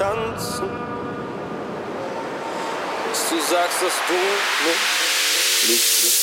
Tanzen, bis du sagst, dass du mich liebst.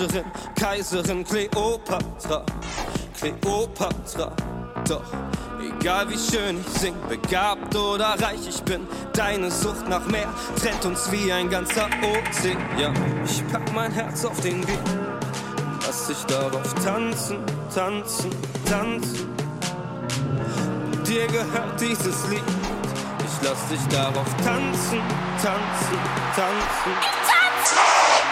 Herrscherin, Kaiserin Kleopatra, Kleopatra. Doch egal wie schön ich sing, begabt oder reich ich bin, deine Sucht nach mehr trennt uns wie ein ganzer Ozean. Ich pack mein Herz auf den Weg, lass dich darauf tanzen, tanzen, tanzen. Dir gehört dieses Lied, ich lass dich darauf tanzen, tanzen, tanzen. acceptance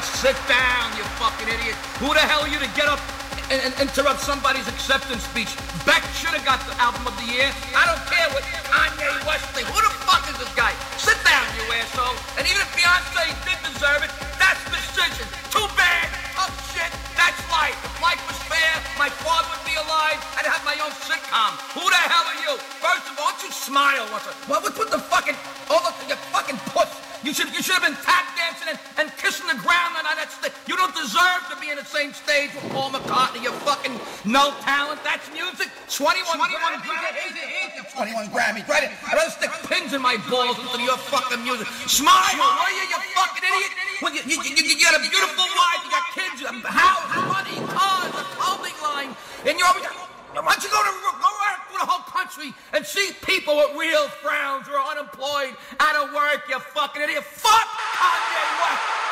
Sit down, you fucking idiot. Who the hell are you to get up and, and interrupt somebody's acceptance speech? Beck should have got the album of the year. I don't care what Kanye West thinks. Who the fuck is this guy? Sit down, you asshole. And even if Beyonce did deserve it, that's decision. Too bad. Oh shit, that's life. If life was fair, my father would be alive. I'd have my own sitcom. Who the hell are you? First of all, don't you smile once. What? What? What the fucking? Oh, look, you fucking puss. You should. You should have been tap You don't deserve to be in the same stage with Paul McCartney. You fucking no talent. That's music. 21, 21 Grammys. 21 Grammys. Right? I'd rather stick pins in my balls than your fucking music. Smile, will you, you fucking idiot? Well, you, you, you, you got a beautiful wife. You got kids, a house, money, cars, a clothing line, and you're always. Why don't you go to go around through the whole country and see people with real frowns who are unemployed, out of work, you fucking idiot? Fuck Kanye West!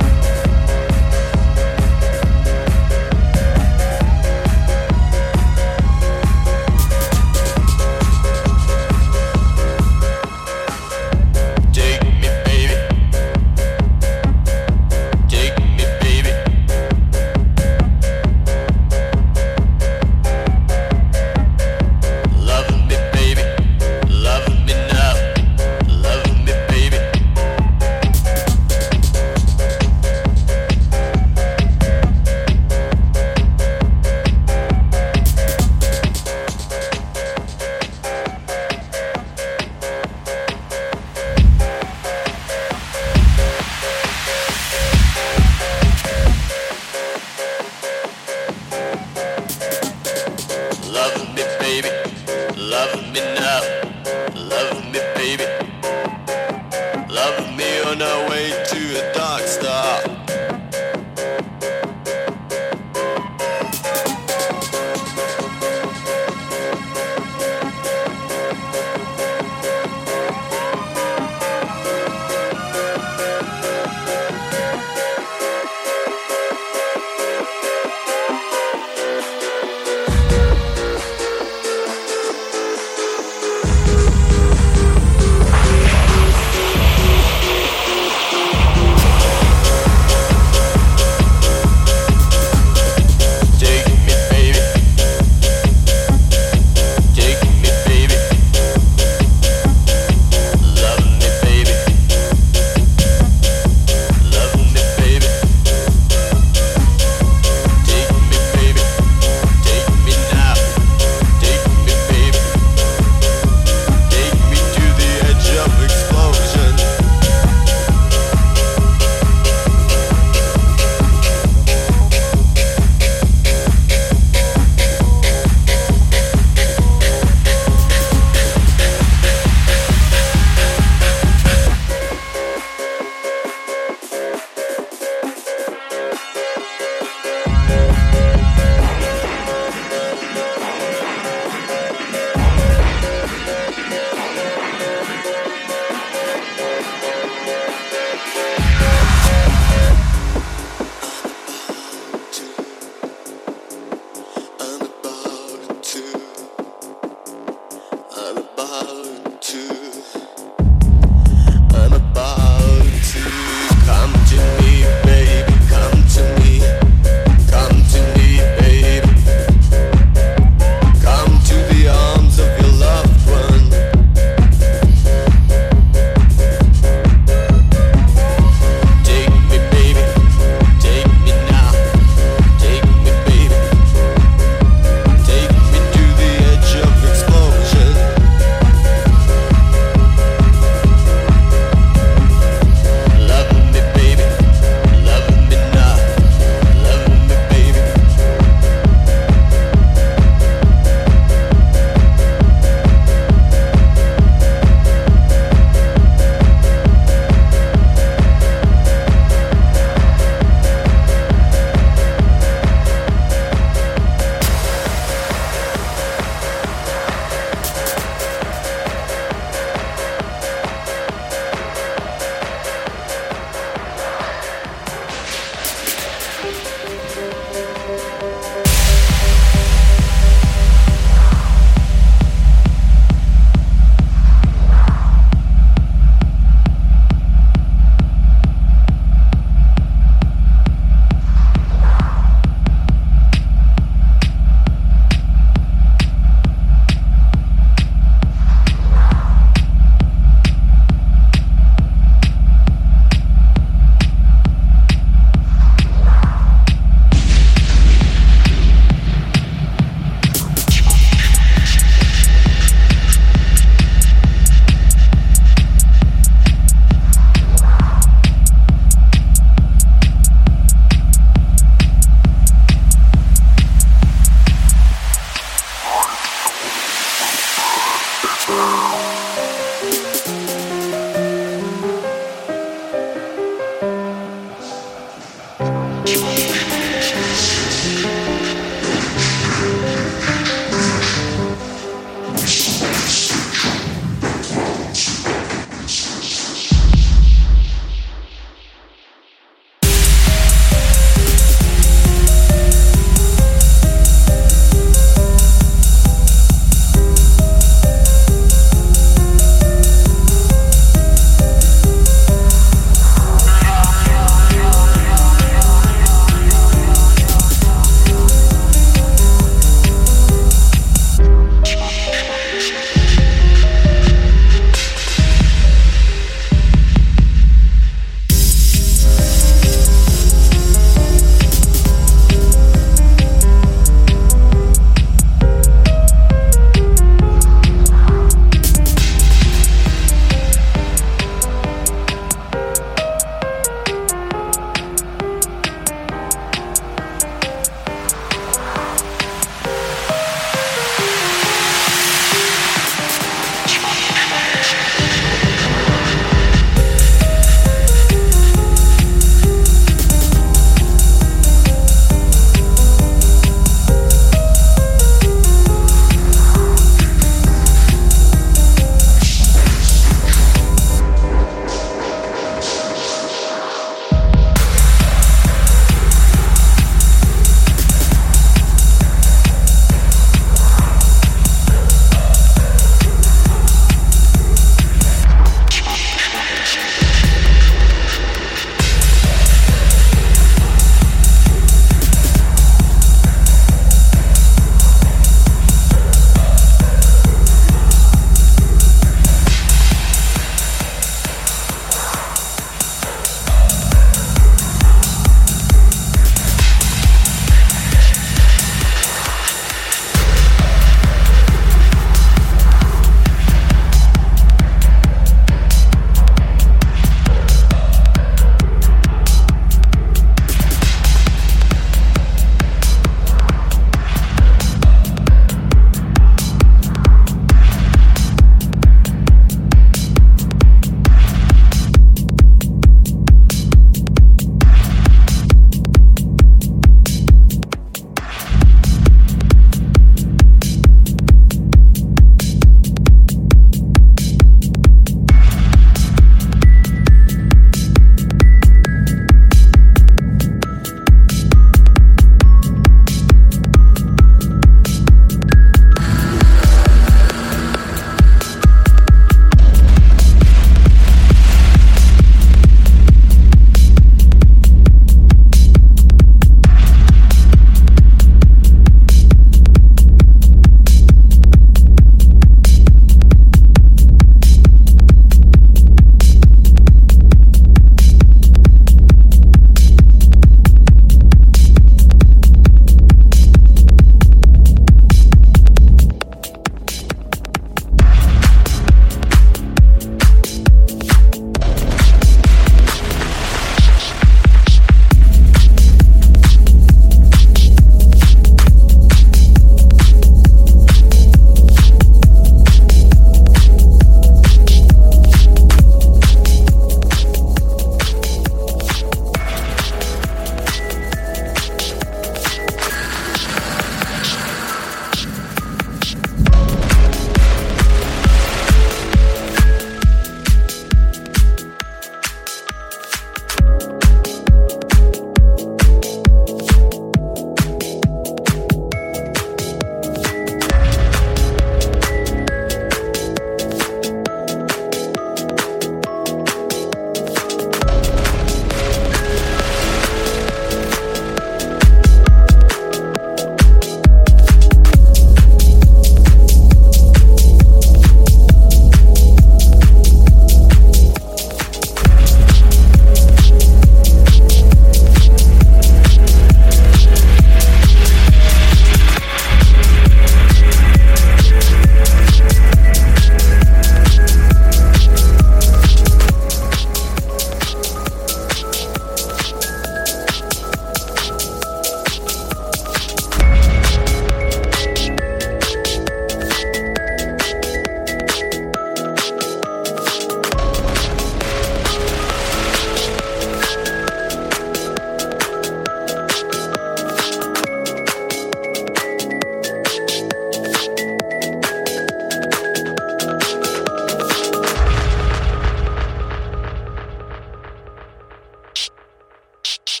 Shh, shh.